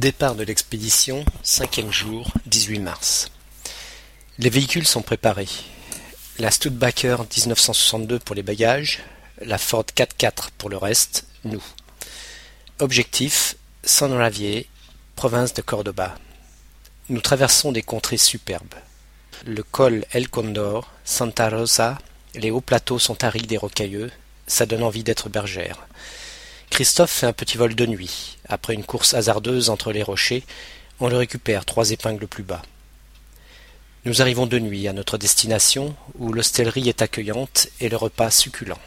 Départ de l'expédition, cinquième jour, 18 mars. Les véhicules sont préparés. La Studebaker 1962 pour les bagages, la Ford 4x4 pour le reste, nous. Objectif, San Ravier, province de Cordoba. Nous traversons des contrées superbes. Le col El Condor, Santa Rosa, les hauts plateaux sont arides et rocailleux, ça donne envie d'être bergère. Christophe fait un petit vol de nuit. Après une course hasardeuse entre les rochers, on le récupère trois épingles plus bas. Nous arrivons de nuit à notre destination, où l'hostellerie est accueillante et le repas succulent.